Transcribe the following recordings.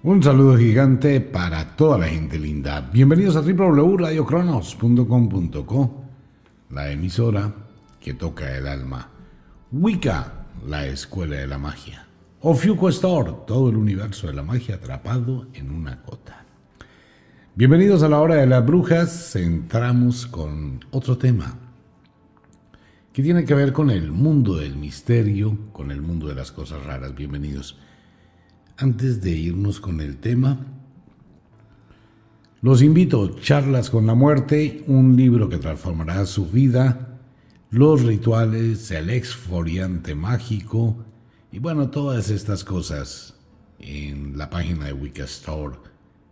Un saludo gigante para toda la gente linda. Bienvenidos a www.radiocronos.com.co, la emisora que toca el alma. Wicca, la escuela de la magia. Ofiuco Store, todo el universo de la magia atrapado en una gota. Bienvenidos a la hora de las brujas. Entramos con otro tema que tiene que ver con el mundo del misterio, con el mundo de las cosas raras. Bienvenidos. Antes de irnos con el tema, los invito Charlas con la Muerte, un libro que transformará su vida, los rituales, el exfoliante mágico y bueno, todas estas cosas en la página de Wicca Store.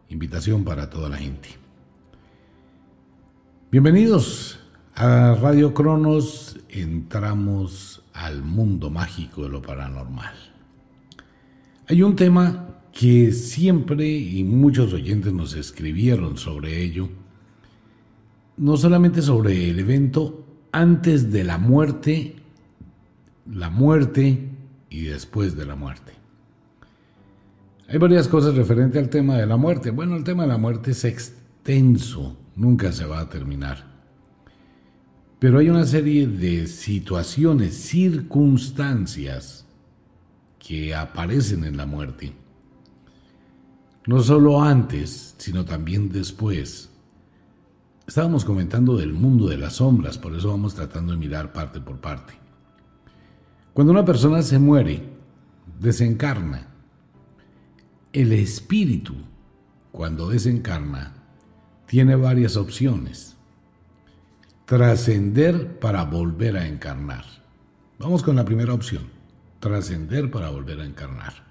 Invitación para toda la gente. Bienvenidos a Radio Cronos, entramos al mundo mágico de lo paranormal. Hay un tema que siempre y muchos oyentes nos escribieron sobre ello, no solamente sobre el evento antes de la muerte, la muerte y después de la muerte. Hay varias cosas referente al tema de la muerte. Bueno, el tema de la muerte es extenso, nunca se va a terminar. Pero hay una serie de situaciones, circunstancias, que aparecen en la muerte. No solo antes, sino también después. Estábamos comentando del mundo de las sombras, por eso vamos tratando de mirar parte por parte. Cuando una persona se muere, desencarna. El espíritu, cuando desencarna, tiene varias opciones. Trascender para volver a encarnar. Vamos con la primera opción trascender para volver a encarnar.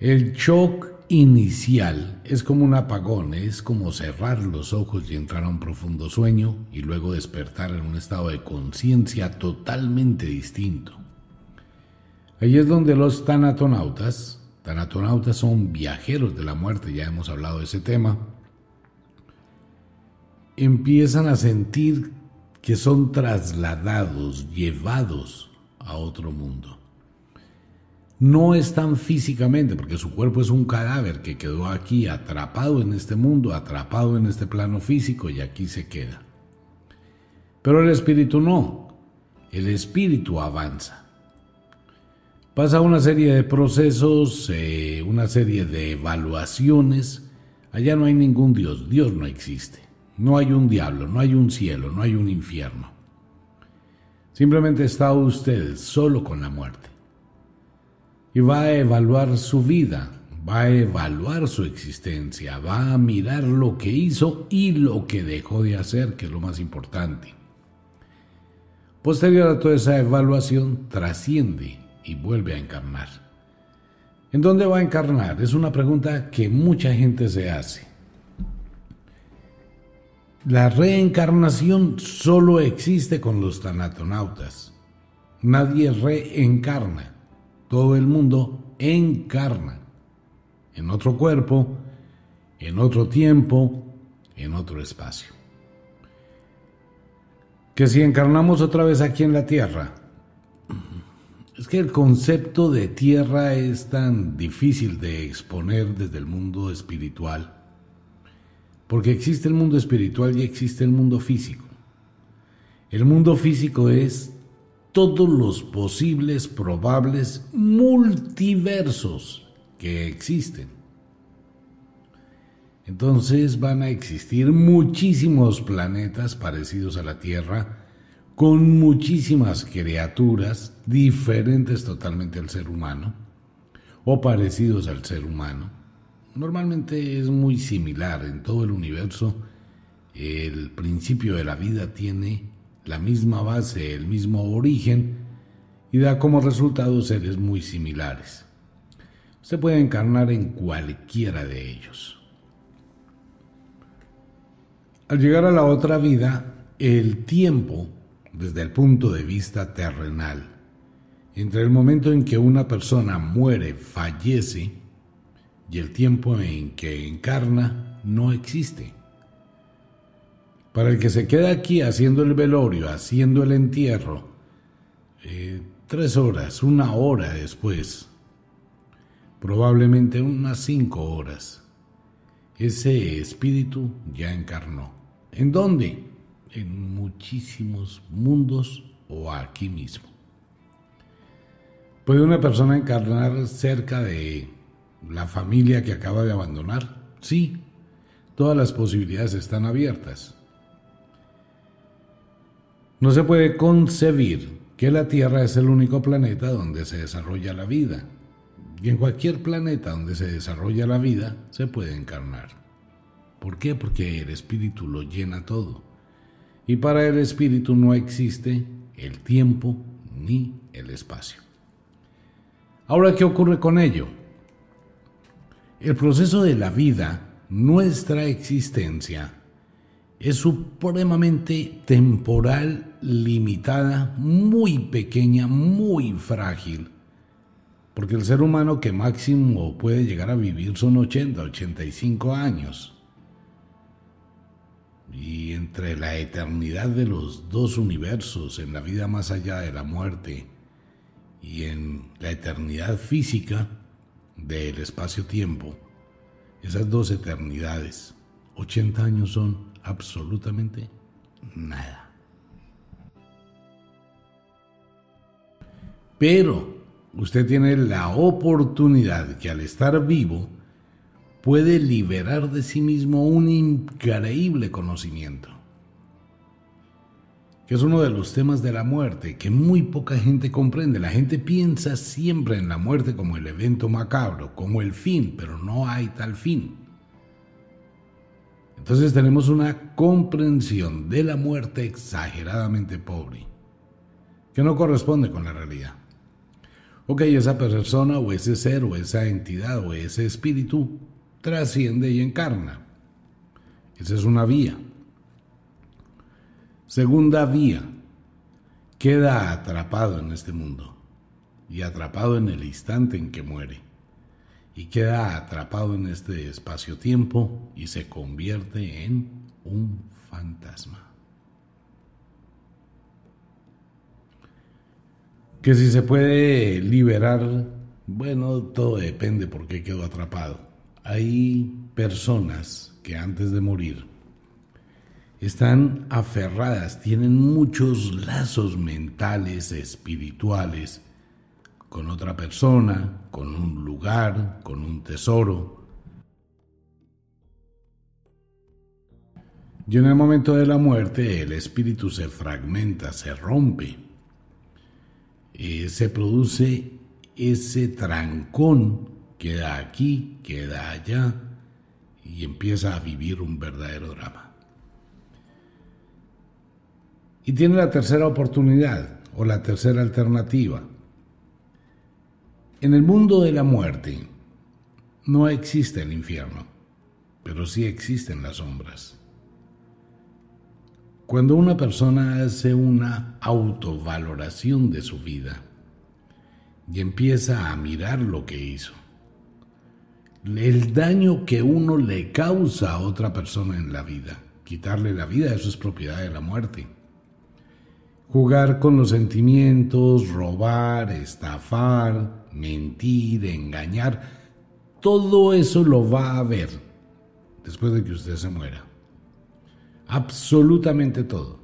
El shock inicial es como un apagón, es como cerrar los ojos y entrar a un profundo sueño y luego despertar en un estado de conciencia totalmente distinto. Ahí es donde los tanatonautas, tanatonautas son viajeros de la muerte, ya hemos hablado de ese tema, empiezan a sentir que son trasladados, llevados a otro mundo. No están físicamente, porque su cuerpo es un cadáver que quedó aquí atrapado en este mundo, atrapado en este plano físico y aquí se queda. Pero el espíritu no, el espíritu avanza. Pasa una serie de procesos, eh, una serie de evaluaciones. Allá no hay ningún Dios, Dios no existe. No hay un diablo, no hay un cielo, no hay un infierno. Simplemente está usted solo con la muerte. Y va a evaluar su vida, va a evaluar su existencia, va a mirar lo que hizo y lo que dejó de hacer, que es lo más importante. Posterior a toda esa evaluación, trasciende y vuelve a encarnar. ¿En dónde va a encarnar? Es una pregunta que mucha gente se hace. La reencarnación solo existe con los tanatonautas. Nadie reencarna. Todo el mundo encarna. En otro cuerpo, en otro tiempo, en otro espacio. Que si encarnamos otra vez aquí en la Tierra, es que el concepto de tierra es tan difícil de exponer desde el mundo espiritual porque existe el mundo espiritual y existe el mundo físico. El mundo físico es todos los posibles, probables multiversos que existen. Entonces van a existir muchísimos planetas parecidos a la Tierra, con muchísimas criaturas diferentes totalmente al ser humano, o parecidos al ser humano normalmente es muy similar en todo el universo. El principio de la vida tiene la misma base, el mismo origen y da como resultado seres muy similares. Se puede encarnar en cualquiera de ellos. Al llegar a la otra vida, el tiempo, desde el punto de vista terrenal, entre el momento en que una persona muere, fallece, y el tiempo en que encarna no existe. Para el que se queda aquí haciendo el velorio, haciendo el entierro, eh, tres horas, una hora después, probablemente unas cinco horas. Ese espíritu ya encarnó. ¿En dónde? En muchísimos mundos o aquí mismo. ¿Puede una persona encarnar cerca de la familia que acaba de abandonar? Sí, todas las posibilidades están abiertas. No se puede concebir que la Tierra es el único planeta donde se desarrolla la vida. Y en cualquier planeta donde se desarrolla la vida se puede encarnar. ¿Por qué? Porque el espíritu lo llena todo. Y para el espíritu no existe el tiempo ni el espacio. Ahora, ¿qué ocurre con ello? El proceso de la vida, nuestra existencia, es supremamente temporal, limitada, muy pequeña, muy frágil. Porque el ser humano que máximo puede llegar a vivir son 80, 85 años. Y entre la eternidad de los dos universos, en la vida más allá de la muerte y en la eternidad física del espacio-tiempo, esas dos eternidades, 80 años son absolutamente nada. Pero usted tiene la oportunidad que al estar vivo puede liberar de sí mismo un increíble conocimiento, es uno de los temas de la muerte que muy poca gente comprende. La gente piensa siempre en la muerte como el evento macabro, como el fin, pero no hay tal fin. Entonces tenemos una comprensión de la muerte exageradamente pobre, que no corresponde con la realidad. Ok, esa persona o ese ser o esa entidad o ese espíritu trasciende y encarna. Esa es una vía. Segunda vía, queda atrapado en este mundo y atrapado en el instante en que muere y queda atrapado en este espacio-tiempo y se convierte en un fantasma. Que si se puede liberar, bueno, todo depende por qué quedó atrapado. Hay personas que antes de morir están aferradas, tienen muchos lazos mentales, espirituales, con otra persona, con un lugar, con un tesoro. Y en el momento de la muerte el espíritu se fragmenta, se rompe. y se produce ese trancón, queda aquí, queda allá, y empieza a vivir un verdadero drama. Y tiene la tercera oportunidad o la tercera alternativa en el mundo de la muerte no existe el infierno, pero sí existen las sombras. Cuando una persona hace una autovaloración de su vida y empieza a mirar lo que hizo, el daño que uno le causa a otra persona en la vida, quitarle la vida, eso es propiedad de la muerte. Jugar con los sentimientos, robar, estafar, mentir, engañar, todo eso lo va a ver después de que usted se muera. Absolutamente todo.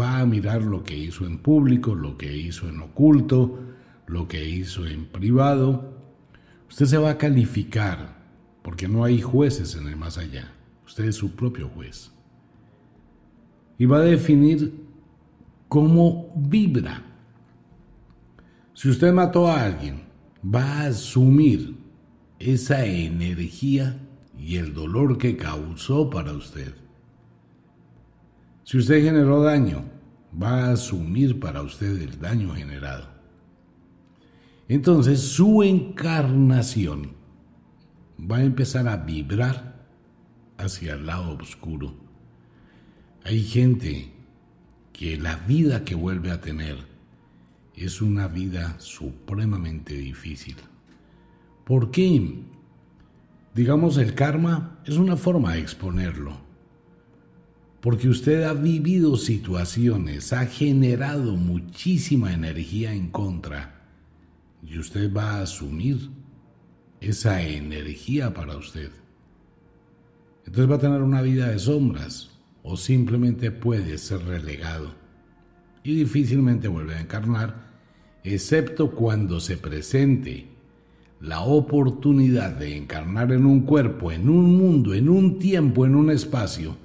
Va a mirar lo que hizo en público, lo que hizo en oculto, lo que hizo en privado. Usted se va a calificar porque no hay jueces en el más allá. Usted es su propio juez. Y va a definir cómo vibra si usted mató a alguien, va a asumir esa energía y el dolor que causó para usted. Si usted generó daño, va a asumir para usted el daño generado. Entonces su encarnación va a empezar a vibrar hacia el lado oscuro. Hay gente que la vida que vuelve a tener es una vida supremamente difícil. ¿Por qué? Digamos, el karma es una forma de exponerlo. Porque usted ha vivido situaciones, ha generado muchísima energía en contra y usted va a asumir esa energía para usted. Entonces va a tener una vida de sombras o simplemente puede ser relegado y difícilmente vuelve a encarnar, excepto cuando se presente la oportunidad de encarnar en un cuerpo, en un mundo, en un tiempo, en un espacio,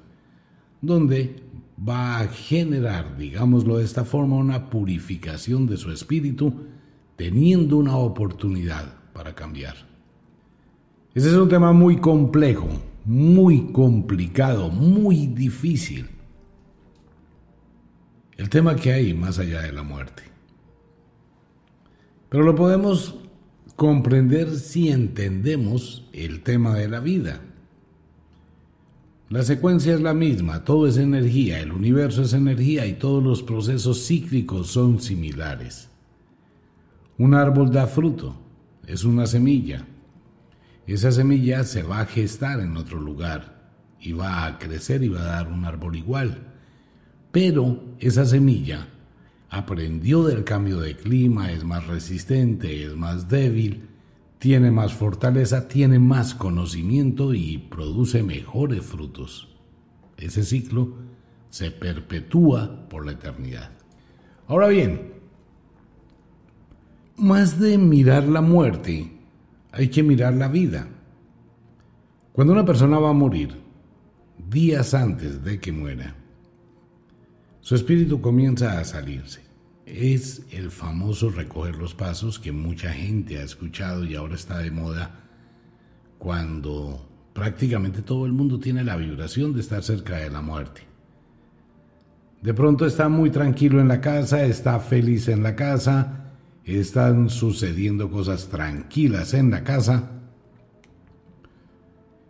donde va a generar, digámoslo de esta forma, una purificación de su espíritu, teniendo una oportunidad para cambiar. Ese es un tema muy complejo, muy complicado, muy difícil. El tema que hay más allá de la muerte. Pero lo podemos comprender si entendemos el tema de la vida. La secuencia es la misma, todo es energía, el universo es energía y todos los procesos cíclicos son similares. Un árbol da fruto, es una semilla. Esa semilla se va a gestar en otro lugar y va a crecer y va a dar un árbol igual. Pero esa semilla aprendió del cambio de clima, es más resistente, es más débil, tiene más fortaleza, tiene más conocimiento y produce mejores frutos. Ese ciclo se perpetúa por la eternidad. Ahora bien, más de mirar la muerte, hay que mirar la vida. Cuando una persona va a morir, días antes de que muera, su espíritu comienza a salirse. Es el famoso recoger los pasos que mucha gente ha escuchado y ahora está de moda cuando prácticamente todo el mundo tiene la vibración de estar cerca de la muerte. De pronto está muy tranquilo en la casa, está feliz en la casa, están sucediendo cosas tranquilas en la casa.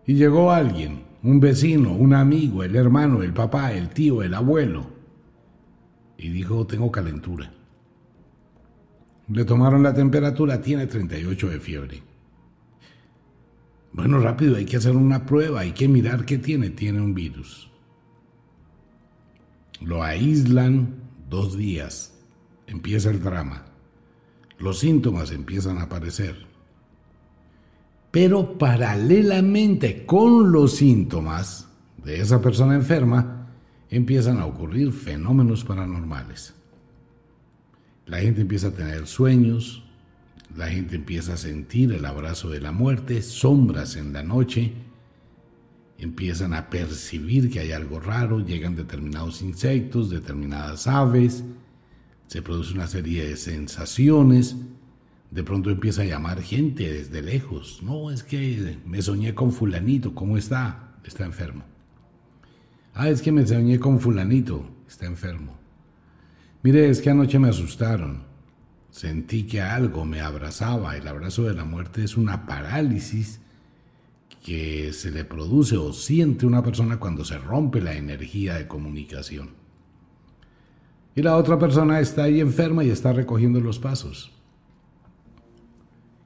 Y llegó alguien, un vecino, un amigo, el hermano, el papá, el tío, el abuelo, y dijo, tengo calentura. Le tomaron la temperatura, tiene 38 de fiebre. Bueno, rápido, hay que hacer una prueba, hay que mirar qué tiene. Tiene un virus. Lo aíslan dos días. Empieza el drama. Los síntomas empiezan a aparecer. Pero paralelamente con los síntomas de esa persona enferma, empiezan a ocurrir fenómenos paranormales. La gente empieza a tener sueños, la gente empieza a sentir el abrazo de la muerte, sombras en la noche, empiezan a percibir que hay algo raro, llegan determinados insectos, determinadas aves, se produce una serie de sensaciones, de pronto empieza a llamar gente desde lejos, no, es que me soñé con fulanito, ¿cómo está? Está enfermo. Ah, es que me soñé con fulanito, está enfermo. Mire, es que anoche me asustaron. Sentí que algo me abrazaba. El abrazo de la muerte es una parálisis que se le produce o siente una persona cuando se rompe la energía de comunicación. Y la otra persona está ahí enferma y está recogiendo los pasos.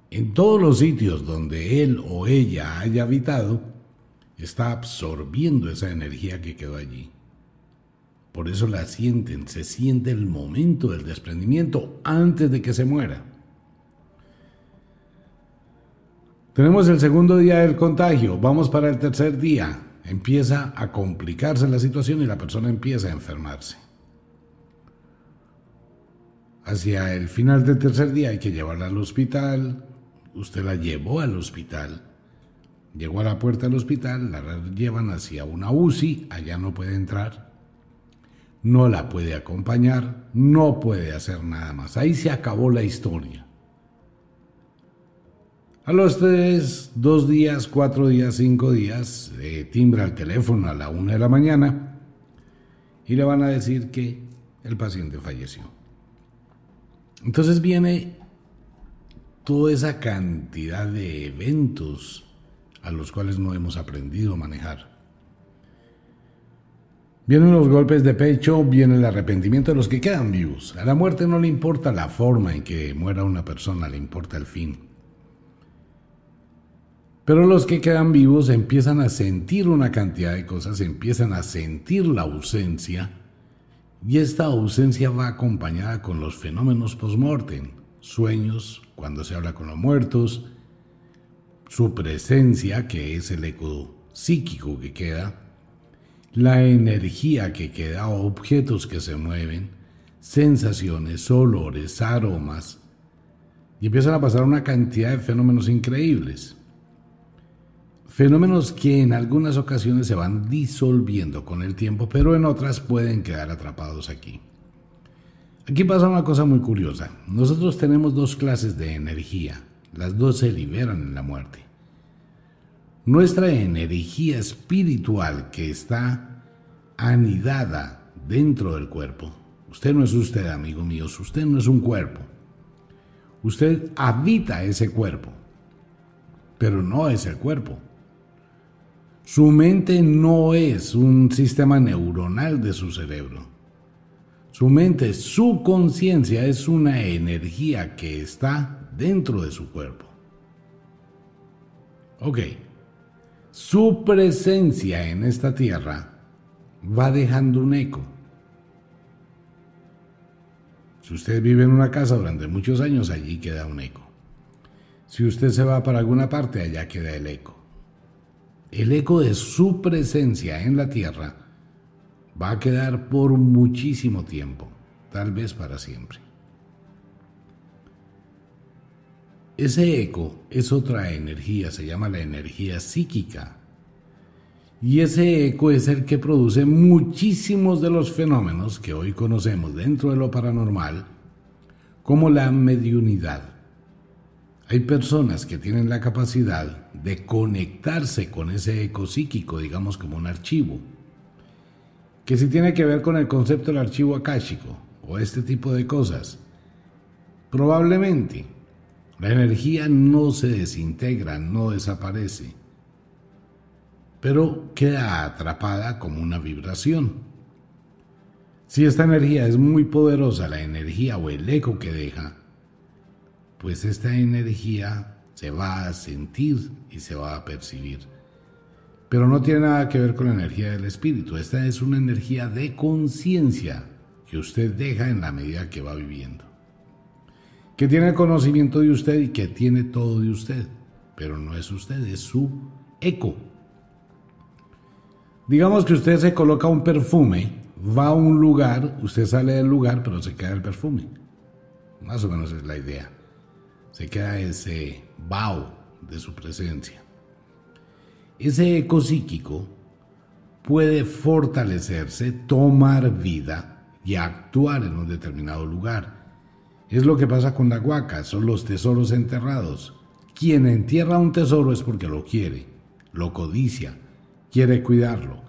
En todos los sitios donde él o ella haya habitado, está absorbiendo esa energía que quedó allí. Por eso la sienten, se siente el momento del desprendimiento antes de que se muera. Tenemos el segundo día del contagio, vamos para el tercer día. Empieza a complicarse la situación y la persona empieza a enfermarse. Hacia el final del tercer día hay que llevarla al hospital. Usted la llevó al hospital Llegó a la puerta del hospital, la llevan hacia una UCI, allá no puede entrar, no la puede acompañar, no puede hacer nada más. Ahí se acabó la historia. A los tres, dos días, cuatro días, cinco días, timbra el teléfono a la una de la mañana y le van a decir que el paciente falleció. Entonces viene toda esa cantidad de eventos a los cuales no hemos aprendido a manejar. Vienen los golpes de pecho, viene el arrepentimiento de los que quedan vivos. A la muerte no le importa la forma en que muera una persona, le importa el fin. Pero los que quedan vivos empiezan a sentir una cantidad de cosas, empiezan a sentir la ausencia, y esta ausencia va acompañada con los fenómenos post-mortem, sueños, cuando se habla con los muertos, su presencia, que es el eco psíquico que queda, la energía que queda, objetos que se mueven, sensaciones, olores, aromas, y empiezan a pasar una cantidad de fenómenos increíbles. Fenómenos que en algunas ocasiones se van disolviendo con el tiempo, pero en otras pueden quedar atrapados aquí. Aquí pasa una cosa muy curiosa. Nosotros tenemos dos clases de energía. Las dos se liberan en la muerte. Nuestra energía espiritual que está anidada dentro del cuerpo. Usted no es usted, amigo mío. Usted no es un cuerpo. Usted habita ese cuerpo, pero no es el cuerpo. Su mente no es un sistema neuronal de su cerebro. Su mente, su conciencia es una energía que está dentro de su cuerpo. Ok, su presencia en esta tierra va dejando un eco. Si usted vive en una casa durante muchos años, allí queda un eco. Si usted se va para alguna parte, allá queda el eco el eco de su presencia en la tierra va a quedar por muchísimo tiempo, tal vez para siempre. Ese eco es otra energía, se llama la energía psíquica. Y ese eco es el que produce muchísimos de los fenómenos que hoy conocemos dentro de lo paranormal, como la mediunidad, hay personas que tienen la capacidad de conectarse con ese eco psíquico, digamos como un archivo, que si tiene que ver con el concepto del archivo akáshico o este tipo de cosas, probablemente la energía no se desintegra, no desaparece, pero queda atrapada como una vibración. Si esta energía es muy poderosa, la energía o el eco que deja, pues esta energía se va a sentir y se va a percibir. Pero no tiene nada que ver con la energía del espíritu. Esta es una energía de conciencia que usted deja en la medida que va viviendo. Que tiene conocimiento de usted y que tiene todo de usted. Pero no es usted, es su eco. Digamos que usted se coloca un perfume, va a un lugar, usted sale del lugar, pero se queda el perfume. Más o menos es la idea se queda ese vaho de su presencia. Ese eco psíquico puede fortalecerse, tomar vida y actuar en un determinado lugar. Es lo que pasa con la huaca, son los tesoros enterrados. Quien entierra un tesoro es porque lo quiere, lo codicia, quiere cuidarlo.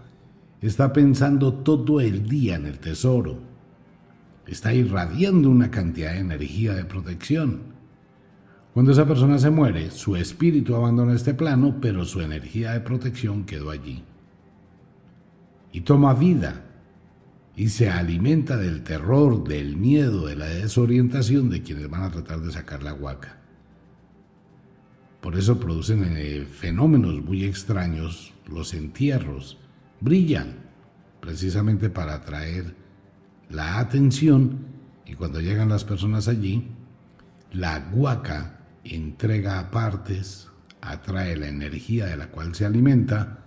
Está pensando todo el día en el tesoro. Está irradiando una cantidad de energía de protección. Cuando esa persona se muere, su espíritu abandona este plano, pero su energía de protección quedó allí. Y toma vida y se alimenta del terror, del miedo, de la desorientación de quienes van a tratar de sacar la huaca. Por eso producen eh, fenómenos muy extraños, los entierros brillan precisamente para atraer la atención y cuando llegan las personas allí, la huaca entrega a partes, atrae la energía de la cual se alimenta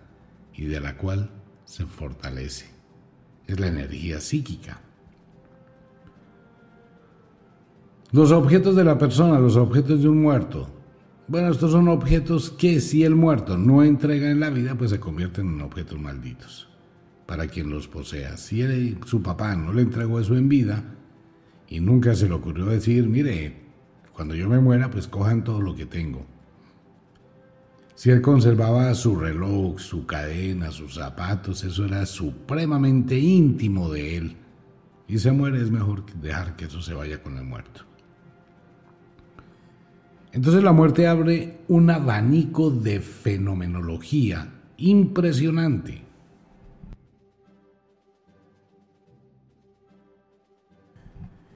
y de la cual se fortalece. Es la energía psíquica. Los objetos de la persona, los objetos de un muerto. Bueno, estos son objetos que si el muerto no entrega en la vida, pues se convierten en objetos malditos para quien los posea. Si su papá no le entregó eso en vida y nunca se le ocurrió decir, mire, cuando yo me muera, pues cojan todo lo que tengo. Si él conservaba su reloj, su cadena, sus zapatos, eso era supremamente íntimo de él. Y se muere es mejor dejar que eso se vaya con el muerto. Entonces la muerte abre un abanico de fenomenología impresionante.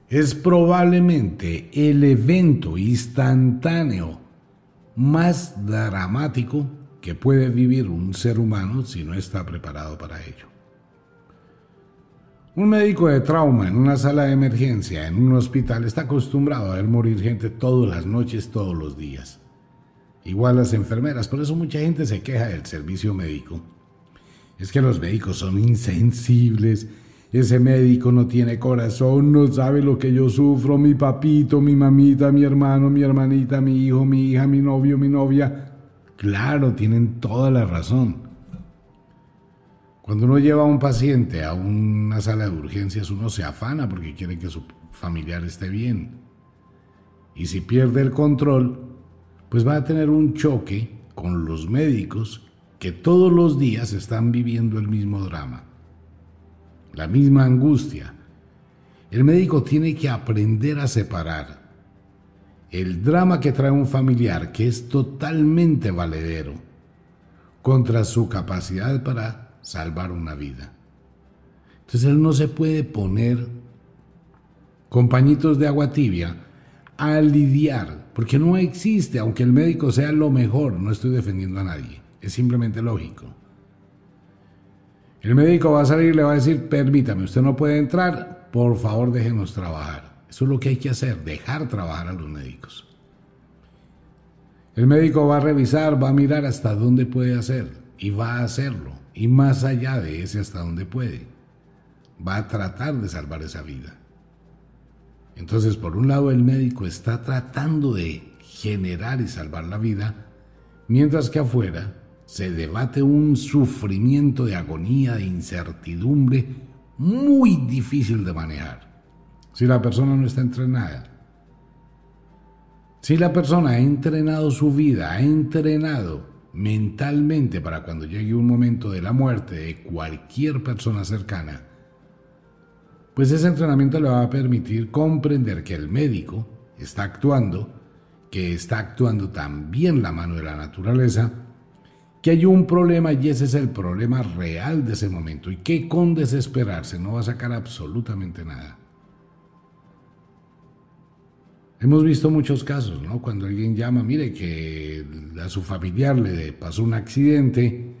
Es probablemente el evento instantáneo más dramático que puede vivir un ser humano si no está preparado para ello. Un médico de trauma en una sala de emergencia en un hospital está acostumbrado a ver morir gente todas las noches, todos los días. igual las enfermeras. Por eso mucha gente se queja del servicio médico. Es que los médicos son insensibles. Ese médico no tiene corazón, no sabe lo que yo sufro, mi papito, mi mamita, mi hermano, mi hermanita, mi hijo, mi hija, mi novio, mi novia. Claro, tienen toda la razón. Cuando uno lleva a un paciente a una sala de urgencias, uno se afana porque quiere que su familiar esté bien. Y si pierde el control, pues va a tener un choque con los médicos que todos los días están viviendo el mismo drama, la misma angustia. El médico tiene que aprender a separar el drama que trae un familiar, que es totalmente valedero, contra su capacidad para salvar una vida. Entonces él no se puede poner con pañitos de agua tibia a lidiar, porque no existe, aunque el médico sea lo mejor, no estoy defendiendo a nadie, es simplemente lógico. El médico va a salir y le va a decir, permítame, usted no puede entrar, por favor déjenos trabajar. Eso es lo que hay que hacer, dejar trabajar a los médicos. El médico va a revisar, va a mirar hasta dónde puede hacer y va a hacerlo y más allá de ese hasta donde puede. Va a tratar de salvar esa vida. Entonces, por un lado, el médico está tratando de generar y salvar la vida, mientras que afuera se debate un sufrimiento de agonía, de incertidumbre, muy difícil de manejar. Si la persona no está entrenada. Si la persona ha entrenado su vida, ha entrenado mentalmente para cuando llegue un momento de la muerte de cualquier persona cercana, pues ese entrenamiento le va a permitir comprender que el médico está actuando, que está actuando también la mano de la naturaleza, hay un problema y ese es el problema real de ese momento y que con desesperarse no va a sacar absolutamente nada. Hemos visto muchos casos, ¿no? Cuando alguien llama, mire que a su familiar le pasó un accidente,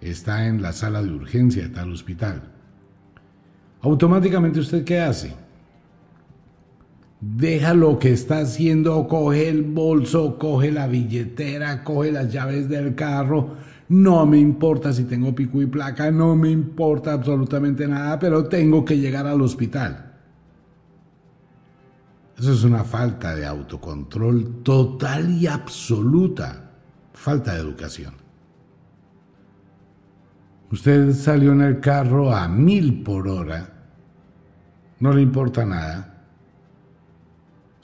está en la sala de urgencia de tal hospital. Automáticamente usted qué hace? Deja lo que está haciendo, coge el bolso, coge la billetera, coge las llaves del carro. No me importa si tengo pico y placa, no me importa absolutamente nada, pero tengo que llegar al hospital. Eso es una falta de autocontrol total y absoluta, falta de educación. Usted salió en el carro a mil por hora, no le importa nada,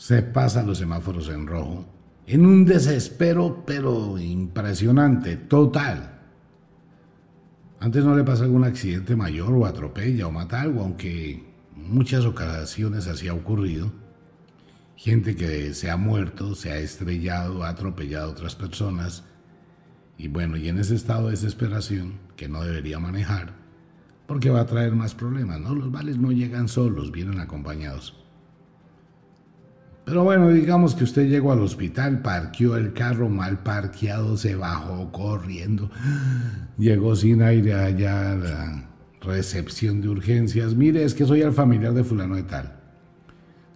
se pasan los semáforos en rojo, en un desespero pero impresionante, total. Antes no le pasa algún accidente mayor o atropella o mata algo, aunque muchas ocasiones así ha ocurrido gente que se ha muerto, se ha estrellado, ha atropellado a otras personas. Y bueno, y en ese estado de desesperación, que no debería manejar, porque va a traer más problemas, ¿no? Los vales no llegan solos, vienen acompañados. Pero bueno, digamos que usted llegó al hospital, parqueó el carro mal parqueado, se bajó corriendo, llegó sin aire allá a la recepción de urgencias. Mire, es que soy el familiar de fulano de tal.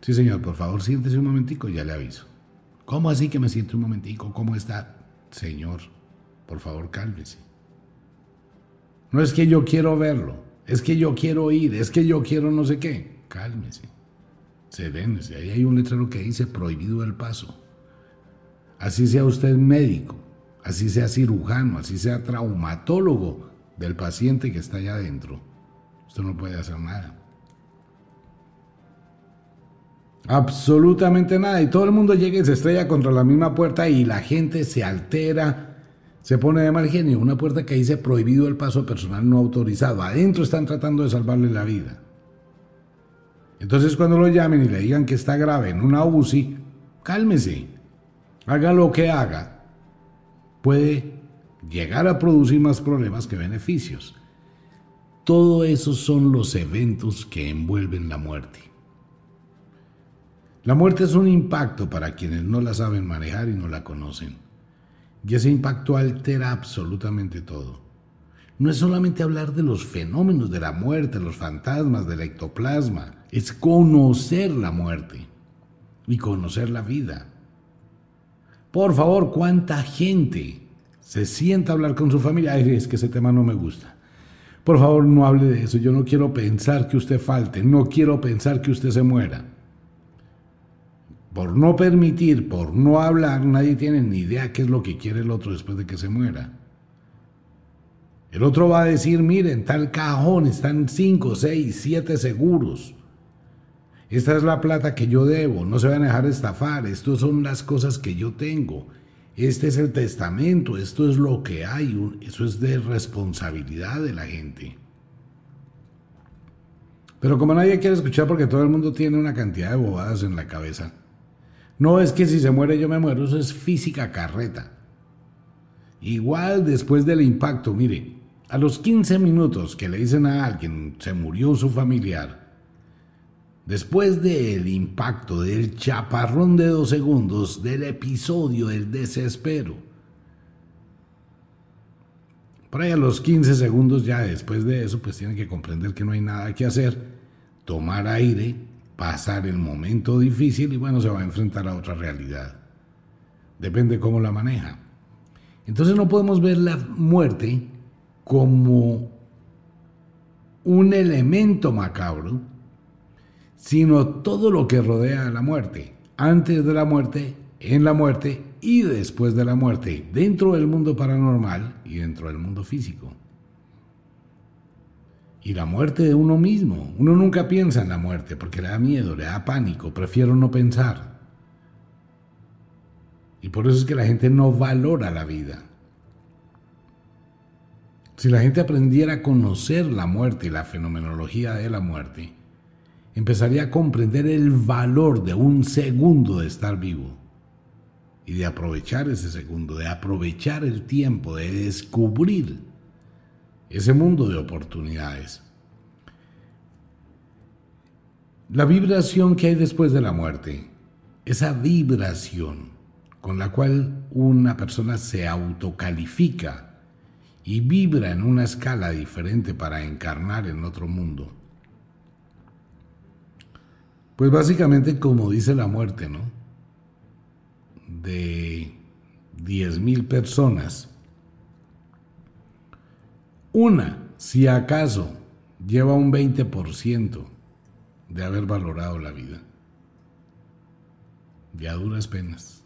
Sí, señor, por favor, siéntese un momentico, ya le aviso. ¿Cómo así que me siento un momentico? ¿Cómo está? Señor, por favor, cálmese. No es que yo quiero verlo, es que yo quiero ir, es que yo quiero no sé qué. Cálmese, serénese. Ahí hay un letrero que dice prohibido el paso. Así sea usted médico, así sea cirujano, así sea traumatólogo del paciente que está allá adentro. Usted no puede hacer nada. Absolutamente nada. Y todo el mundo llega y se estrella contra la misma puerta y la gente se altera, se pone de mal genio. Una puerta que dice prohibido el paso personal no autorizado. Adentro están tratando de salvarle la vida. Entonces cuando lo llamen y le digan que está grave en una UCI, cálmese. Haga lo que haga. Puede llegar a producir más problemas que beneficios. Todo esos son los eventos que envuelven la muerte. La muerte es un impacto para quienes no la saben manejar y no la conocen. Y ese impacto altera absolutamente todo. No es solamente hablar de los fenómenos de la muerte, los fantasmas, del ectoplasma, es conocer la muerte y conocer la vida. Por favor, ¿cuánta gente se sienta a hablar con su familia? Ay, es que ese tema no me gusta. Por favor, no hable de eso. Yo no quiero pensar que usted falte. No quiero pensar que usted se muera. Por no permitir, por no hablar, nadie tiene ni idea qué es lo que quiere el otro después de que se muera. El otro va a decir, miren, tal cajón están 5, 6, 7 seguros. Esta es la plata que yo debo, no se van a dejar estafar, estas son las cosas que yo tengo. Este es el testamento, esto es lo que hay, eso es de responsabilidad de la gente. Pero como nadie quiere escuchar porque todo el mundo tiene una cantidad de bobadas en la cabeza, no es que si se muere yo me muero, eso es física carreta. Igual después del impacto, mire, a los 15 minutos que le dicen a alguien se murió su familiar, después del impacto del chaparrón de dos segundos del episodio del desespero, por ahí a los 15 segundos ya después de eso, pues tienen que comprender que no hay nada que hacer, tomar aire, pasar el momento difícil y bueno, se va a enfrentar a otra realidad. Depende cómo la maneja. Entonces no podemos ver la muerte como un elemento macabro, sino todo lo que rodea a la muerte, antes de la muerte, en la muerte y después de la muerte, dentro del mundo paranormal y dentro del mundo físico y la muerte de uno mismo. Uno nunca piensa en la muerte porque le da miedo, le da pánico, prefiero no pensar. Y por eso es que la gente no valora la vida. Si la gente aprendiera a conocer la muerte y la fenomenología de la muerte, empezaría a comprender el valor de un segundo de estar vivo y de aprovechar ese segundo, de aprovechar el tiempo, de descubrir ese mundo de oportunidades. La vibración que hay después de la muerte, esa vibración con la cual una persona se autocalifica y vibra en una escala diferente para encarnar en otro mundo. Pues básicamente como dice la muerte, ¿no? De 10.000 personas, una, si acaso, lleva un 20% de haber valorado la vida. Ya duras penas.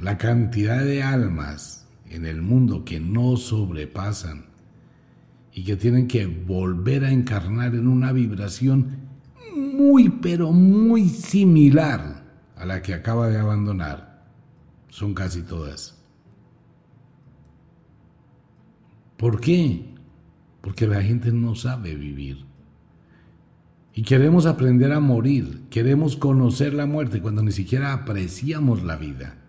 La cantidad de almas en el mundo que no sobrepasan y que tienen que volver a encarnar en una vibración muy pero muy similar a la que acaba de abandonar, son casi todas. ¿Por qué? Porque la gente no sabe vivir. Y queremos aprender a morir, queremos conocer la muerte cuando ni siquiera apreciamos la vida.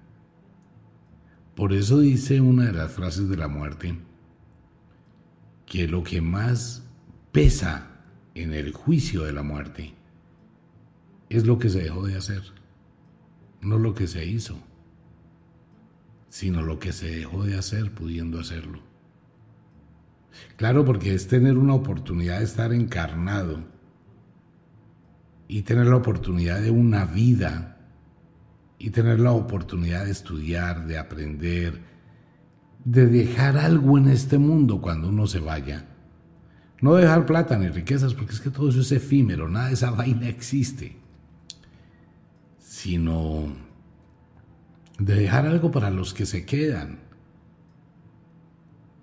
Por eso dice una de las frases de la muerte, que lo que más pesa en el juicio de la muerte es lo que se dejó de hacer, no lo que se hizo, sino lo que se dejó de hacer pudiendo hacerlo. Claro, porque es tener una oportunidad de estar encarnado y tener la oportunidad de una vida y tener la oportunidad de estudiar, de aprender, de dejar algo en este mundo cuando uno se vaya. No dejar plata ni riquezas, porque es que todo eso es efímero, nada de esa vaina existe, sino de dejar algo para los que se quedan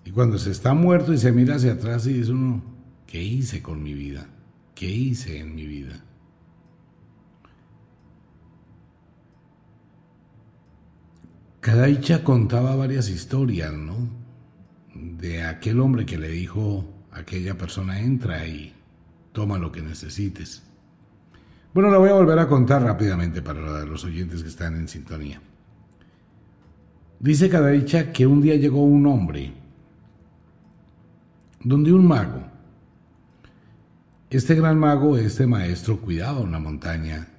y cuando se está muerto y se mira hacia atrás y dice uno, ¿qué hice con mi vida? ¿Qué hice en mi vida? Cada dicha contaba varias historias, ¿no? De aquel hombre que le dijo a aquella persona, entra y toma lo que necesites. Bueno, la voy a volver a contar rápidamente para los oyentes que están en sintonía. Dice cada dicha que un día llegó un hombre donde un mago, este gran mago, este maestro, cuidaba una montaña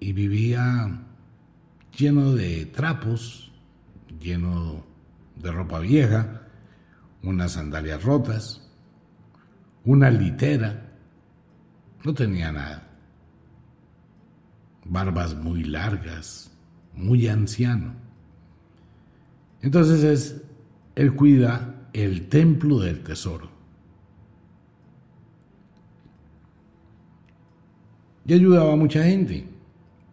y vivía lleno de trapos, lleno de ropa vieja, unas sandalias rotas, una litera, no tenía nada, barbas muy largas, muy anciano. Entonces es, él cuida el templo del tesoro. Y ayudaba a mucha gente.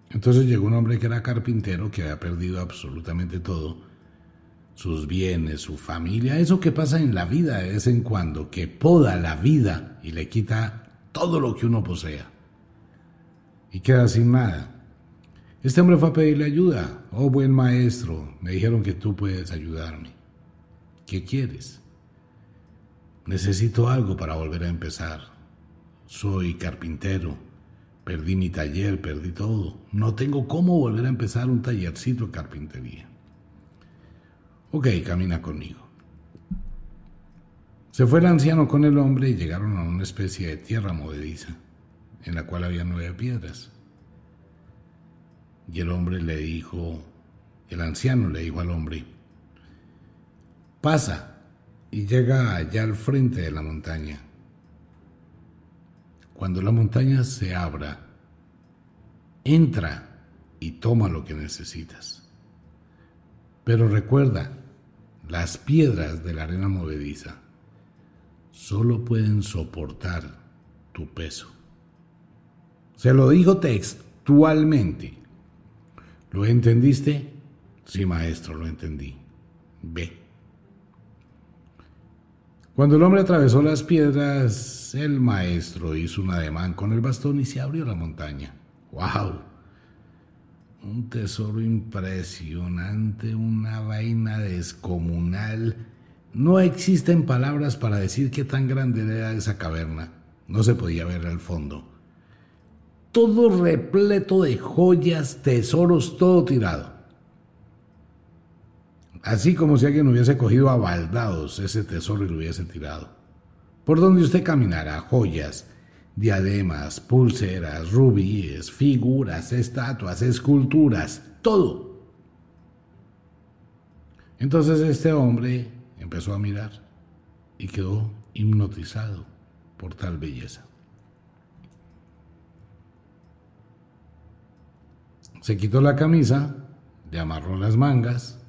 Entonces llegó un hombre que era carpintero, que había perdido absolutamente todo, sus bienes, su familia, eso que pasa en la vida de vez en cuando, que poda la vida y le quita todo lo que uno posea. Y queda sin nada. Este hombre fue a pedirle ayuda. Oh, buen maestro, me dijeron que tú puedes ayudarme. ¿Qué quieres? Necesito algo para volver a empezar. Soy carpintero Perdí mi taller, perdí todo. No tengo cómo volver a empezar un tallercito de carpintería. Ok, camina conmigo. Se fue el anciano con el hombre y llegaron a una especie de tierra movediza, en la cual había nueve piedras. Y el hombre le dijo, el anciano le dijo al hombre, pasa y llega allá al frente de la montaña cuando la montaña se abra, entra y toma lo que necesitas. Pero recuerda, las piedras de la arena movediza solo pueden soportar tu peso. Se lo dijo textualmente. ¿Lo entendiste? Sí, maestro, lo entendí. Ve. Cuando el hombre atravesó las piedras, el maestro hizo un ademán con el bastón y se abrió la montaña. ¡Wow! Un tesoro impresionante, una vaina descomunal. No existen palabras para decir qué tan grande era esa caverna. No se podía ver al fondo. Todo repleto de joyas, tesoros, todo tirado. Así como si alguien hubiese cogido a baldados ese tesoro y lo hubiese tirado. Por donde usted caminara, joyas, diademas, pulseras, rubíes, figuras, estatuas, esculturas, todo. Entonces este hombre empezó a mirar y quedó hipnotizado por tal belleza. Se quitó la camisa, le amarró las mangas,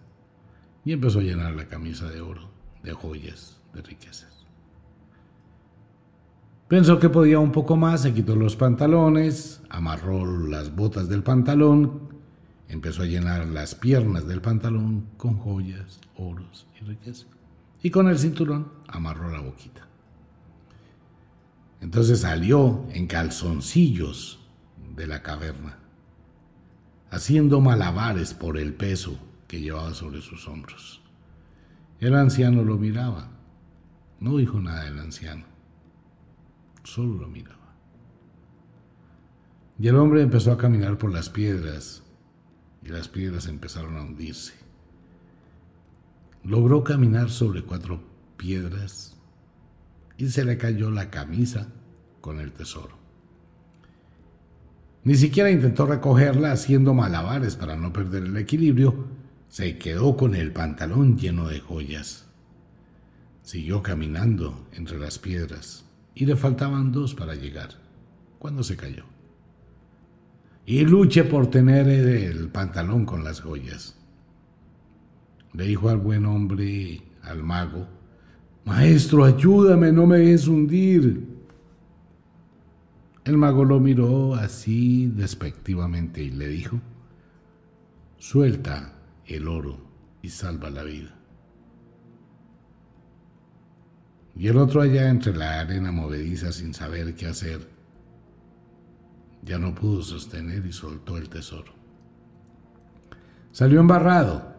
y empezó a llenar la camisa de oro, de joyas, de riquezas. Pensó que podía un poco más, se quitó los pantalones, amarró las botas del pantalón, empezó a llenar las piernas del pantalón con joyas, oros y riquezas. Y con el cinturón amarró la boquita. Entonces salió en calzoncillos de la caverna, haciendo malabares por el peso que llevaba sobre sus hombros. El anciano lo miraba. No dijo nada el anciano. Solo lo miraba. Y el hombre empezó a caminar por las piedras y las piedras empezaron a hundirse. Logró caminar sobre cuatro piedras y se le cayó la camisa con el tesoro. Ni siquiera intentó recogerla haciendo malabares para no perder el equilibrio se quedó con el pantalón lleno de joyas. Siguió caminando entre las piedras y le faltaban dos para llegar, cuando se cayó. Y luche por tener el pantalón con las joyas. Le dijo al buen hombre, al mago, Maestro, ayúdame, no me dejes hundir. El mago lo miró así despectivamente y le dijo, Suelta el oro y salva la vida. Y el otro allá entre la arena movediza sin saber qué hacer, ya no pudo sostener y soltó el tesoro. Salió embarrado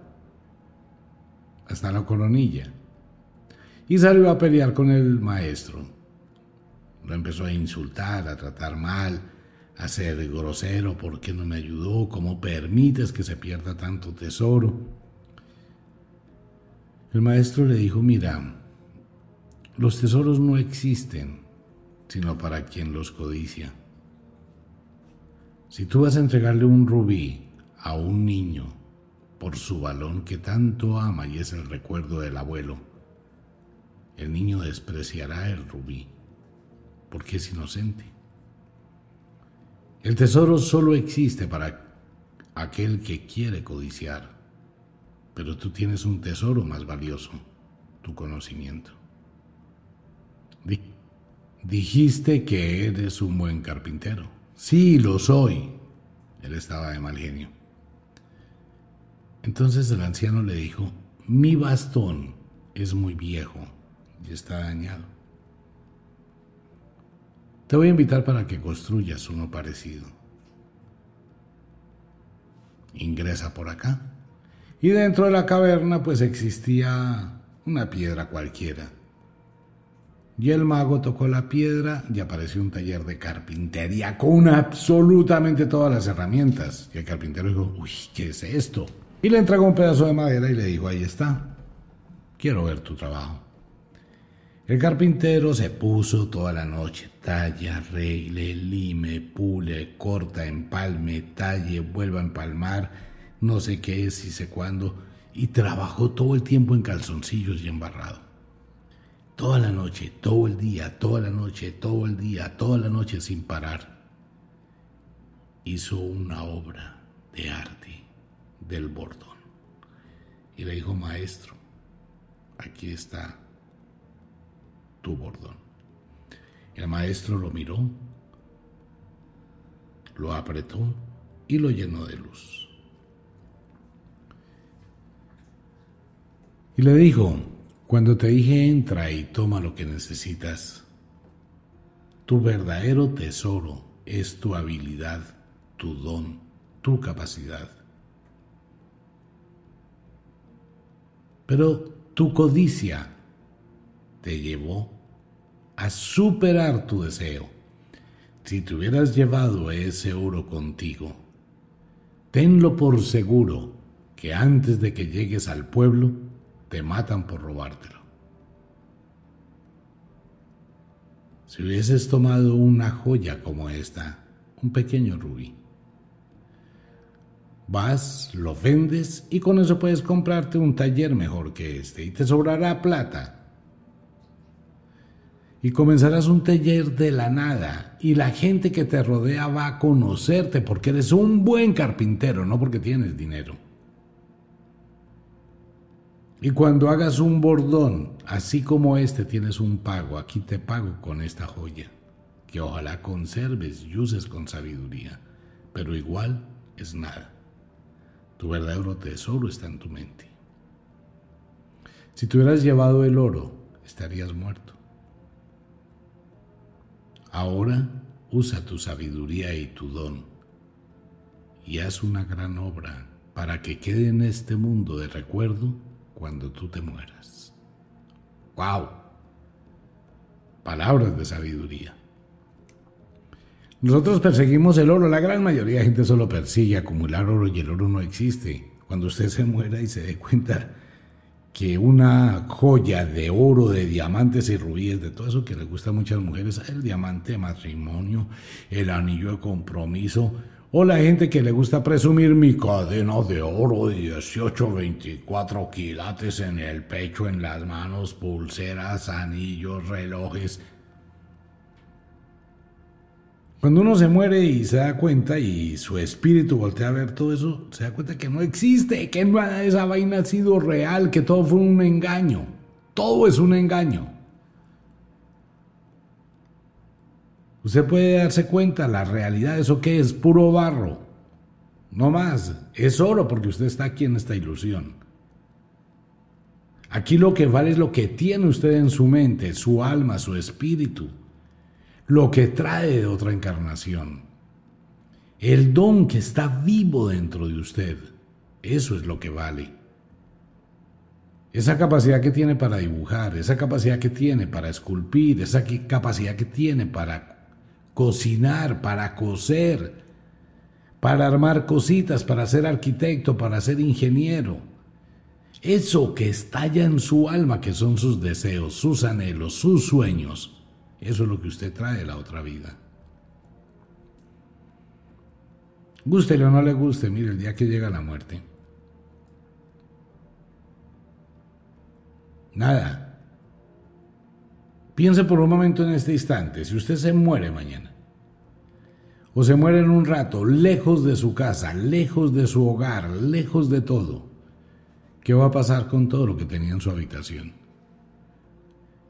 hasta la coronilla y salió a pelear con el maestro. Lo empezó a insultar, a tratar mal, a ser grosero, ¿por qué no me ayudó? ¿Cómo permites que se pierda tanto tesoro? El maestro le dijo, mira, los tesoros no existen sino para quien los codicia. Si tú vas a entregarle un rubí a un niño por su balón que tanto ama y es el recuerdo del abuelo, el niño despreciará el rubí porque es inocente. El tesoro solo existe para aquel que quiere codiciar, pero tú tienes un tesoro más valioso, tu conocimiento. Dijiste que eres un buen carpintero. Sí, lo soy. Él estaba de mal genio. Entonces el anciano le dijo, mi bastón es muy viejo y está dañado. Te voy a invitar para que construyas uno parecido. Ingresa por acá. Y dentro de la caverna pues existía una piedra cualquiera. Y el mago tocó la piedra y apareció un taller de carpintería con absolutamente todas las herramientas. Y el carpintero dijo, uy, ¿qué es esto? Y le entregó un pedazo de madera y le dijo, ahí está, quiero ver tu trabajo. El carpintero se puso toda la noche, talla, arregle, lime, pule, corta, empalme, talle, vuelva a empalmar, no sé qué es y sé cuándo, y trabajó todo el tiempo en calzoncillos y embarrado. Toda la noche, todo el día, toda la noche, todo el día, toda la noche sin parar. Hizo una obra de arte del bordón. Y le dijo, maestro, aquí está tu bordón. El maestro lo miró, lo apretó y lo llenó de luz. Y le dijo, cuando te dije entra y toma lo que necesitas, tu verdadero tesoro es tu habilidad, tu don, tu capacidad. Pero tu codicia te llevó a superar tu deseo. Si te hubieras llevado ese oro contigo, tenlo por seguro que antes de que llegues al pueblo, te matan por robártelo. Si hubieses tomado una joya como esta, un pequeño rubí, vas, lo vendes y con eso puedes comprarte un taller mejor que este y te sobrará plata y comenzarás un taller de la nada y la gente que te rodea va a conocerte porque eres un buen carpintero, no porque tienes dinero. Y cuando hagas un bordón, así como este tienes un pago, aquí te pago con esta joya, que ojalá conserves y uses con sabiduría, pero igual es nada. Tu verdadero tesoro está en tu mente. Si te hubieras llevado el oro, estarías muerto. Ahora usa tu sabiduría y tu don y haz una gran obra para que quede en este mundo de recuerdo cuando tú te mueras. ¡Wow! Palabras de sabiduría. Nosotros perseguimos el oro, la gran mayoría de gente solo persigue acumular oro y el oro no existe. Cuando usted se muera y se dé cuenta que una joya de oro, de diamantes y rubíes, de todo eso que le gusta a muchas mujeres, el diamante de matrimonio, el anillo de compromiso, o la gente que le gusta presumir mi cadena de oro de 18, 24 quilates en el pecho, en las manos, pulseras, anillos, relojes, cuando uno se muere y se da cuenta y su espíritu voltea a ver todo eso, se da cuenta que no existe, que de esa vaina ha sido real, que todo fue un engaño. Todo es un engaño. Usted puede darse cuenta, la realidad, eso que es puro barro. No más, es oro porque usted está aquí en esta ilusión. Aquí lo que vale es lo que tiene usted en su mente, su alma, su espíritu lo que trae de otra encarnación. El don que está vivo dentro de usted. Eso es lo que vale. Esa capacidad que tiene para dibujar, esa capacidad que tiene para esculpir, esa capacidad que tiene para cocinar, para coser, para armar cositas, para ser arquitecto, para ser ingeniero. Eso que estalla en su alma, que son sus deseos, sus anhelos, sus sueños, eso es lo que usted trae de la otra vida. Gústele o no le guste, mire, el día que llega la muerte. Nada. Piense por un momento en este instante, si usted se muere mañana, o se muere en un rato, lejos de su casa, lejos de su hogar, lejos de todo, ¿qué va a pasar con todo lo que tenía en su habitación?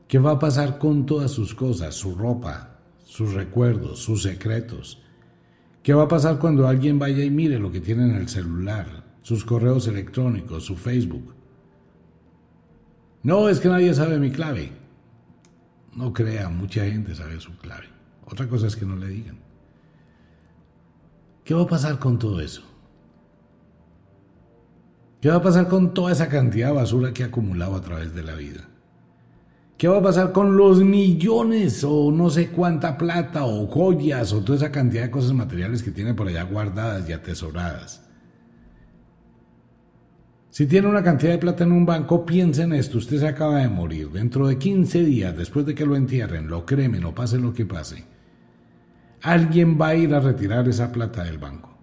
¿Qué va a pasar con todas sus cosas, su ropa, sus recuerdos, sus secretos? ¿Qué va a pasar cuando alguien vaya y mire lo que tiene en el celular, sus correos electrónicos, su Facebook? No, es que nadie sabe mi clave. No crea, mucha gente sabe su clave. Otra cosa es que no le digan. ¿Qué va a pasar con todo eso? ¿Qué va a pasar con toda esa cantidad de basura que ha acumulado a través de la vida? ¿Qué va a pasar con los millones o no sé cuánta plata o joyas o toda esa cantidad de cosas materiales que tiene por allá guardadas y atesoradas? Si tiene una cantidad de plata en un banco, piense en esto, usted se acaba de morir. Dentro de 15 días, después de que lo entierren, lo cremen o pase lo que pase, alguien va a ir a retirar esa plata del banco.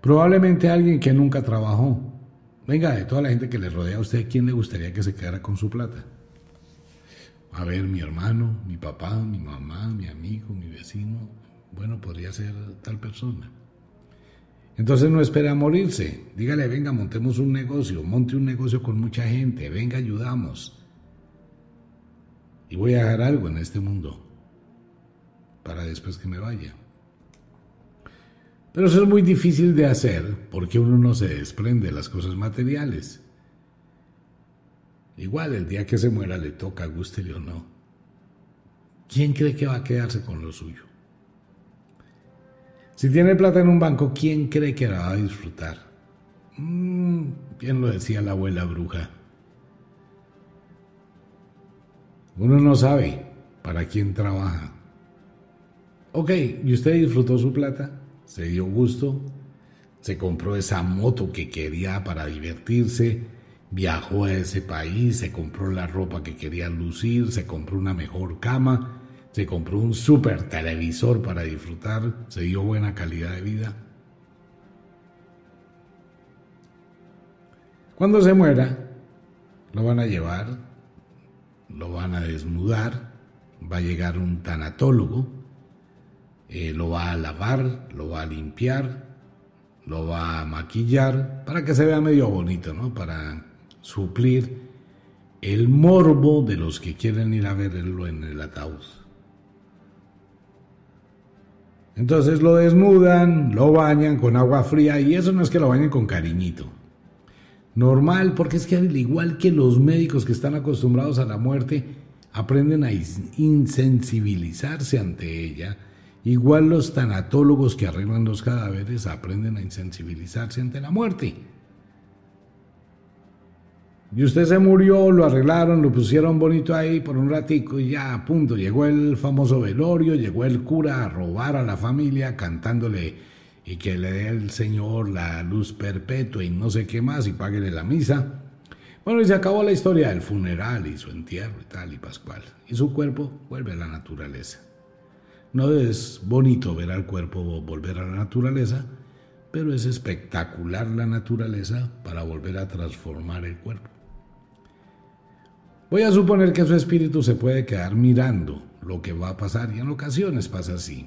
Probablemente alguien que nunca trabajó. Venga, de toda la gente que le rodea a usted, ¿quién le gustaría que se quedara con su plata? A ver, mi hermano, mi papá, mi mamá, mi amigo, mi vecino. Bueno, podría ser tal persona. Entonces no espera morirse. Dígale, venga, montemos un negocio, monte un negocio con mucha gente, venga, ayudamos. Y voy a dejar algo en este mundo para después que me vaya. Pero eso es muy difícil de hacer porque uno no se desprende de las cosas materiales. Igual el día que se muera le toca, gústele o no. ¿Quién cree que va a quedarse con lo suyo? Si tiene plata en un banco, ¿quién cree que la va a disfrutar? Mm, bien lo decía la abuela bruja. Uno no sabe para quién trabaja. Ok, ¿y usted disfrutó su plata? ¿Se dio gusto? ¿Se compró esa moto que quería para divertirse? viajó a ese país, se compró la ropa que quería lucir, se compró una mejor cama, se compró un super televisor para disfrutar, se dio buena calidad de vida. Cuando se muera, lo van a llevar, lo van a desnudar, va a llegar un tanatólogo, eh, lo va a lavar, lo va a limpiar, lo va a maquillar para que se vea medio bonito, ¿no? Para suplir el morbo de los que quieren ir a verlo en el ataúd. Entonces lo desnudan, lo bañan con agua fría y eso no es que lo bañen con cariñito. Normal, porque es que al igual que los médicos que están acostumbrados a la muerte, aprenden a insensibilizarse ante ella, igual los tanatólogos que arreglan los cadáveres aprenden a insensibilizarse ante la muerte. Y usted se murió, lo arreglaron, lo pusieron bonito ahí por un ratico y ya, punto, llegó el famoso velorio, llegó el cura a robar a la familia cantándole y que le dé el Señor la luz perpetua y no sé qué más y páguele la misa. Bueno, y se acabó la historia del funeral y su entierro y tal y pascual. Y su cuerpo vuelve a la naturaleza. No es bonito ver al cuerpo volver a la naturaleza, pero es espectacular la naturaleza para volver a transformar el cuerpo. Voy a suponer que su espíritu se puede quedar mirando lo que va a pasar y en ocasiones pasa así.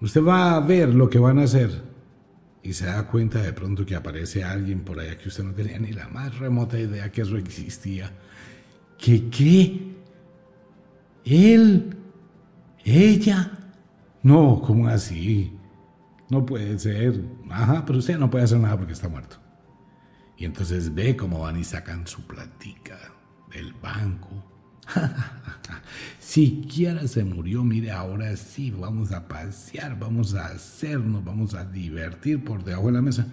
Usted va a ver lo que van a hacer y se da cuenta de pronto que aparece alguien por allá que usted no tenía ni la más remota idea que eso existía. ¿Qué qué? ¿Él? ¿Ella? No, ¿cómo así? No puede ser. Ajá, pero usted no puede hacer nada porque está muerto. Y entonces ve cómo van y sacan su platica del banco. Siquiera se murió, mire, ahora sí, vamos a pasear, vamos a hacernos, vamos a divertir por debajo de la mesa.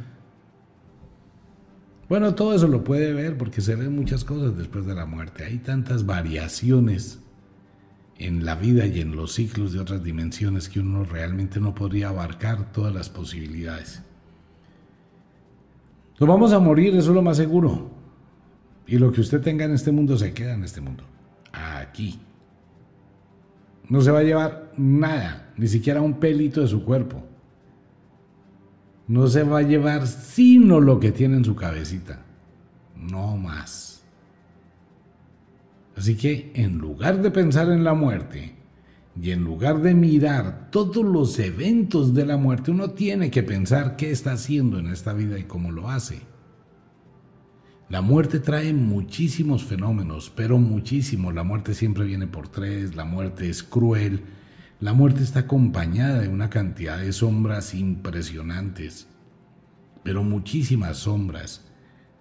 Bueno, todo eso lo puede ver porque se ven muchas cosas después de la muerte. Hay tantas variaciones en la vida y en los ciclos de otras dimensiones que uno realmente no podría abarcar todas las posibilidades. Nos vamos a morir, eso es lo más seguro. Y lo que usted tenga en este mundo se queda en este mundo. Aquí. No se va a llevar nada, ni siquiera un pelito de su cuerpo. No se va a llevar sino lo que tiene en su cabecita. No más. Así que en lugar de pensar en la muerte, Y en lugar de mirar todos los eventos de la muerte, uno tiene que pensar qué está haciendo en esta vida y cómo lo hace. La muerte trae muchísimos fenómenos, pero muchísimo. La muerte siempre viene por tres, la muerte es cruel, la muerte está acompañada de una cantidad de sombras impresionantes, pero muchísimas sombras.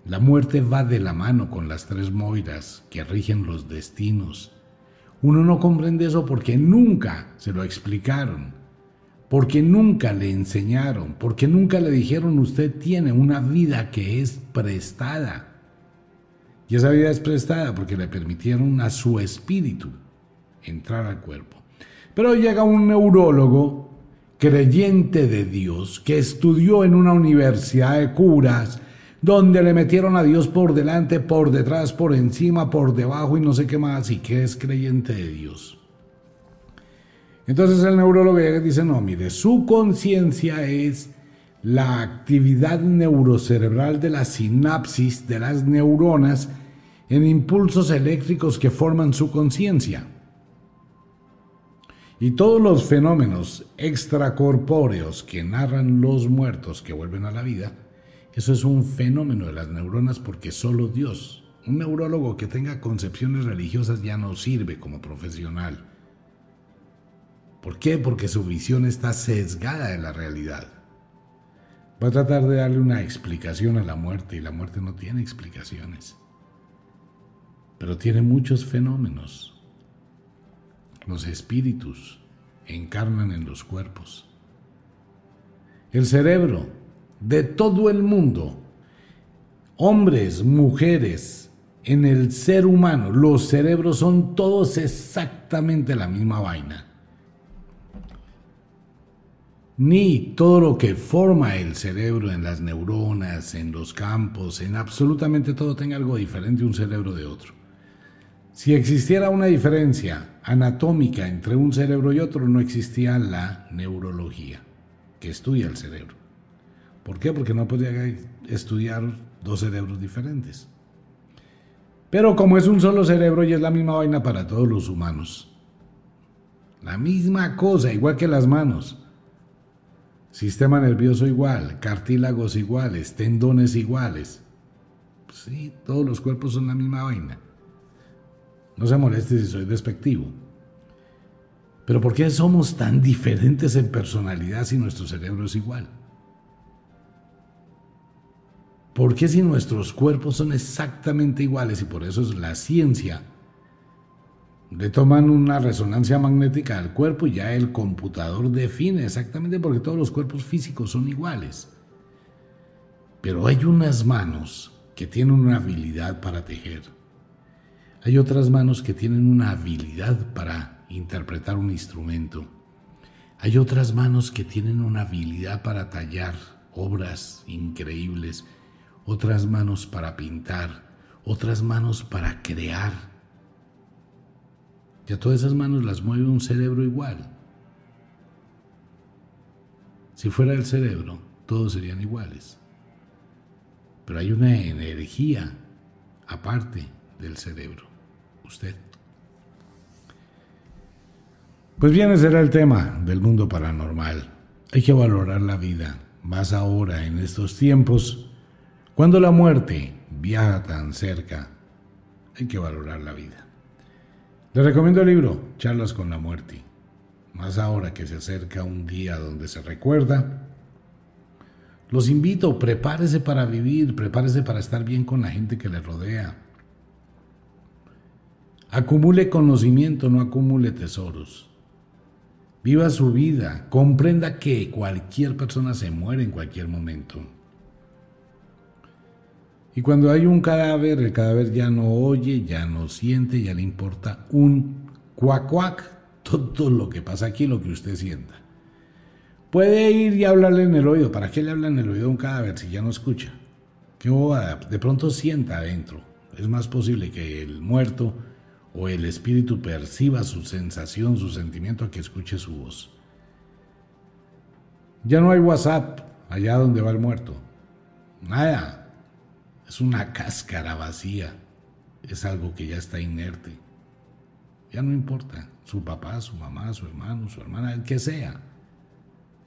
La muerte va de la mano con las tres moiras que rigen los destinos. Uno no comprende eso porque nunca se lo explicaron, porque nunca le enseñaron, porque nunca le dijeron usted tiene una vida que es prestada. Y esa vida es prestada porque le permitieron a su espíritu entrar al cuerpo. Pero llega un neurólogo creyente de Dios que estudió en una universidad de curas donde le metieron a Dios por delante, por detrás, por encima, por debajo y no sé qué más, y que es creyente de Dios. Entonces el neurólogo dice, no, mire, su conciencia es la actividad neurocerebral de la sinapsis de las neuronas en impulsos eléctricos que forman su conciencia. Y todos los fenómenos extracorpóreos que narran los muertos que vuelven a la vida, eso es un fenómeno de las neuronas porque solo Dios, un neurólogo que tenga concepciones religiosas ya no sirve como profesional. ¿Por qué? Porque su visión está sesgada de la realidad. Va a tratar de darle una explicación a la muerte y la muerte no tiene explicaciones. Pero tiene muchos fenómenos los espíritus encarnan en los cuerpos. El cerebro de todo el mundo, hombres, mujeres, en el ser humano, los cerebros son todos exactamente la misma vaina. Ni todo lo que forma el cerebro en las neuronas, en los campos, en absolutamente todo tenga algo diferente un cerebro de otro. Si existiera una diferencia anatómica entre un cerebro y otro, no existía la neurología, que estudia el cerebro. ¿Por qué? Porque no podía estudiar dos cerebros diferentes. Pero como es un solo cerebro y es la misma vaina para todos los humanos, la misma cosa, igual que las manos. Sistema nervioso igual, cartílagos iguales, tendones iguales. Sí, todos los cuerpos son la misma vaina. No se moleste si soy despectivo. Pero ¿por qué somos tan diferentes en personalidad si nuestro cerebro es igual? ¿Por qué si nuestros cuerpos son exactamente iguales y por eso es la ciencia? Le toman una resonancia magnética al cuerpo y ya el computador define exactamente porque todos los cuerpos físicos son iguales. Pero hay unas manos que tienen una habilidad para tejer hay otras manos que tienen una habilidad para interpretar un instrumento. Hay otras manos que tienen una habilidad para tallar obras increíbles, otras manos para pintar, otras manos para crear. Y a todas esas manos las mueve un cerebro igual. Si fuera el cerebro, todos serían iguales. Pero hay una energía aparte del cerebro usted. Pues bien, ese era el tema del mundo paranormal. Hay que valorar la vida, más ahora en estos tiempos, cuando la muerte viaja tan cerca. Hay que valorar la vida. Le recomiendo el libro Charlas con la muerte, más ahora que se acerca un día donde se recuerda. Los invito, prepárese para vivir, prepárese para estar bien con la gente que le rodea. Acumule conocimiento, no acumule tesoros. Viva su vida, comprenda que cualquier persona se muere en cualquier momento. Y cuando hay un cadáver, el cadáver ya no oye, ya no siente, ya le importa un cuac cuac todo lo que pasa aquí, lo que usted sienta. Puede ir y hablarle en el oído. ¿Para qué le habla en el oído a un cadáver si ya no escucha? ¿Qué De pronto sienta adentro. Es más posible que el muerto o el espíritu perciba su sensación, su sentimiento, a que escuche su voz. Ya no hay WhatsApp allá donde va el muerto. Nada. Es una cáscara vacía. Es algo que ya está inerte. ya no importa. Su papá, su mamá, su hermano, su hermana, el que sea.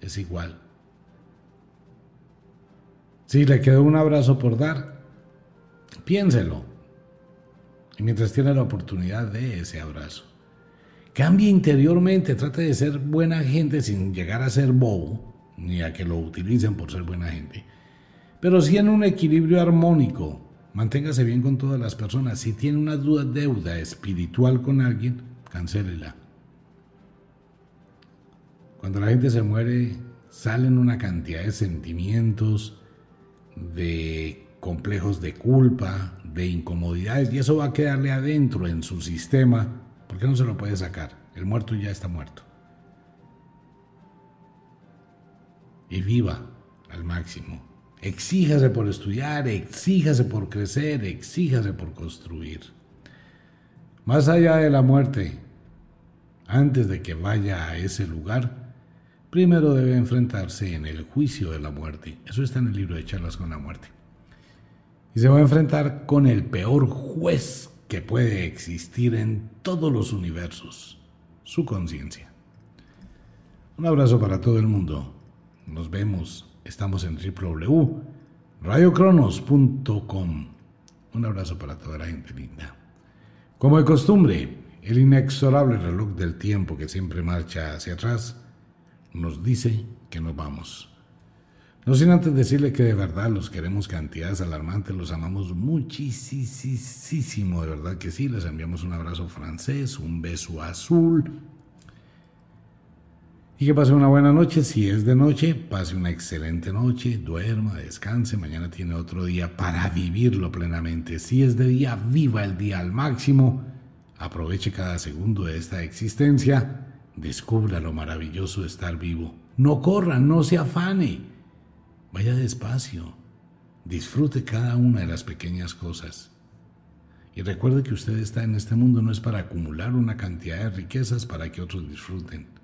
Es igual. Si le quedó un abrazo por dar, piénselo. Y mientras tiene la oportunidad de ese abrazo. Cambie interiormente, trate de ser buena gente sin llegar a ser bobo, ni a que lo utilicen por ser buena gente. Pero sí en un equilibrio armónico. Manténgase bien con todas las personas. Si tiene una duda, deuda espiritual con alguien, cancélela. Cuando la gente se muere, salen una cantidad de sentimientos, de complejos de culpa, de incomodidades, y eso va a quedarle adentro en su sistema, porque no se lo puede sacar. El muerto ya está muerto. Y viva al máximo. Exíjase por estudiar, exíjase por crecer, exíjase por construir. Más allá de la muerte, antes de que vaya a ese lugar, primero debe enfrentarse en el juicio de la muerte. Eso está en el libro de charlas con la muerte. Y se va a enfrentar con el peor juez que puede existir en todos los universos, su conciencia. Un abrazo para todo el mundo. Nos vemos. Estamos en www.radiocronos.com. Un abrazo para toda la gente linda. Como de costumbre, el inexorable reloj del tiempo que siempre marcha hacia atrás nos dice que nos vamos. No sin antes decirle que de verdad los queremos cantidades alarmantes, los amamos muchísimo, de verdad que sí, les enviamos un abrazo francés, un beso azul. Y que pase una buena noche, si es de noche, pase una excelente noche, duerma, descanse, mañana tiene otro día para vivirlo plenamente. Si es de día, viva el día al máximo, aproveche cada segundo de esta existencia Descubra lo maravilloso de estar vivo. No corra, no se afane. Vaya despacio. Disfrute cada una de las pequeñas cosas. Y recuerde que usted está en este mundo no es para acumular una cantidad de riquezas para que otros disfruten.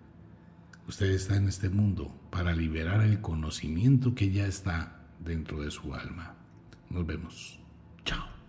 Usted está en este mundo para liberar el conocimiento que ya está dentro de su alma. Nos vemos. Chao.